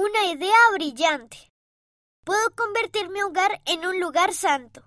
una idea brillante. Puedo convertir mi hogar en un lugar santo.